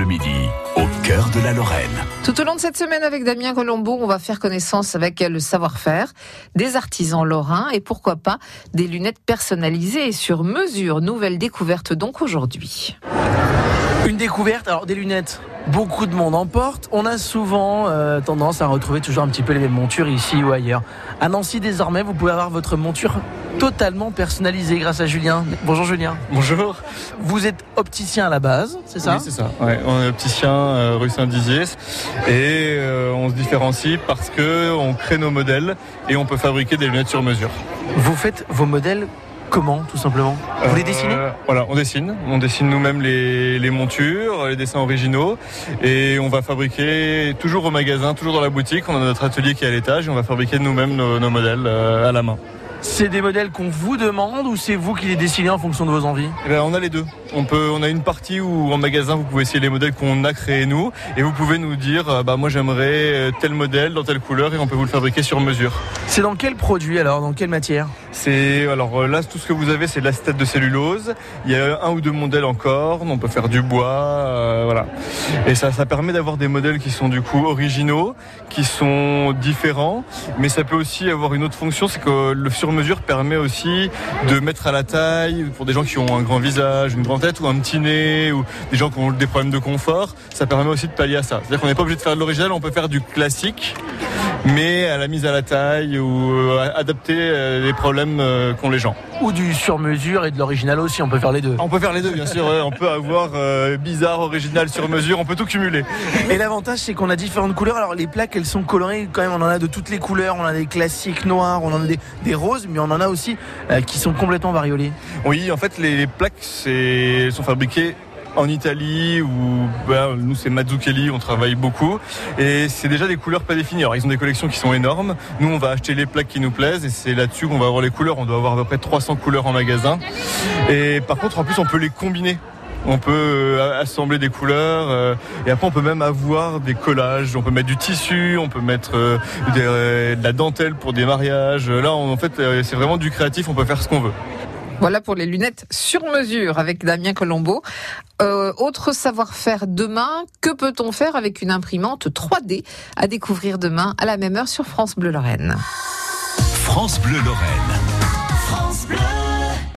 Bleu Midi, au cœur de la Lorraine. Tout au long de cette semaine avec Damien Colombo, on va faire connaissance avec le savoir-faire des artisans lorrains et pourquoi pas des lunettes personnalisées et sur mesure. Nouvelle découverte donc aujourd'hui. Une découverte, alors des lunettes, beaucoup de monde en porte. On a souvent euh, tendance à retrouver toujours un petit peu les mêmes montures ici ou ailleurs. À Nancy, désormais, vous pouvez avoir votre monture totalement personnalisée grâce à Julien. Bonjour Julien. Bonjour. Vous êtes opticien à la base, c'est ça Oui, c'est ça. Ouais, on est opticien euh, rue Saint-Dizier et euh, on se différencie parce que on crée nos modèles et on peut fabriquer des lunettes sur mesure. Vous faites vos modèles comment, tout simplement Vous les dessinez Euh, Voilà, on dessine. On dessine nous-mêmes les, les montures, les dessins originaux et on va fabriquer toujours au magasin, toujours dans la boutique. On a notre atelier qui est à l'étage et on va fabriquer nous-mêmes nos, nos modèles euh, à la main. C'est des modèles qu'on vous demande ou c'est vous qui les dessinez en fonction de vos envies? Eh ben, on a les deux. On peut, on a une partie où en magasin vous pouvez essayer les modèles qu'on a créés nous, et vous pouvez nous dire, euh, bah moi j'aimerais euh, tel modèle dans telle couleur, et on peut vous le fabriquer sur mesure. C'est dans quel produit alors? Dans quelle matière? C'est alors euh, là tout ce que vous avez, c'est de l'acétate de cellulose. Il y a un ou deux modèles en corne. On peut faire du bois, euh, voilà. Et ça, ça permet d'avoir des modèles qui sont du coup originaux, qui sont différents, mais ça peut aussi avoir une autre fonction, c'est que le sur-mesure permet aussi de mettre à la taille pour des gens qui ont un grand visage, une grande tête ou un petit nez, ou des gens qui ont des problèmes de confort. Ça permet aussi de pallier à ça. C'est-à-dire qu'on n'est pas obligé de faire de l'original, on peut faire du classique mais à la mise à la taille ou euh, adapter euh, les problèmes euh, qu'ont les gens. Ou du sur-mesure et de l'original aussi, on peut faire les deux. On peut faire les deux, bien sûr. On peut avoir euh, bizarre, original, sur mesure. On peut tout cumuler. Et l'avantage, c'est qu'on a différentes couleurs. Alors, les plaques, elles sont colorées quand même. On en a de toutes les couleurs. On en a des classiques noirs, on en a des, des roses, mais on en a aussi euh, qui sont complètement variolées. Oui, en fait, les plaques c'est, sont fabriquées en Italie ou ben, nous c'est Mazzucchelli, on travaille beaucoup et c'est déjà des couleurs pas définies. Alors ils ont des collections qui sont énormes. Nous on va acheter les plaques qui nous plaisent et c'est là-dessus qu'on va avoir les couleurs. On doit avoir à peu près 300 couleurs en magasin. Et par contre en plus on peut les combiner. On peut euh, assembler des couleurs euh, et après on peut même avoir des collages. On peut mettre du tissu, on peut mettre euh, de la dentelle pour des mariages. Là en fait c'est vraiment du créatif. On peut faire ce qu'on veut. Voilà pour les lunettes sur mesure avec Damien Colombo. Euh, autre savoir-faire demain, que peut-on faire avec une imprimante 3D à découvrir demain à la même heure sur France Bleu Lorraine? France Bleu Lorraine.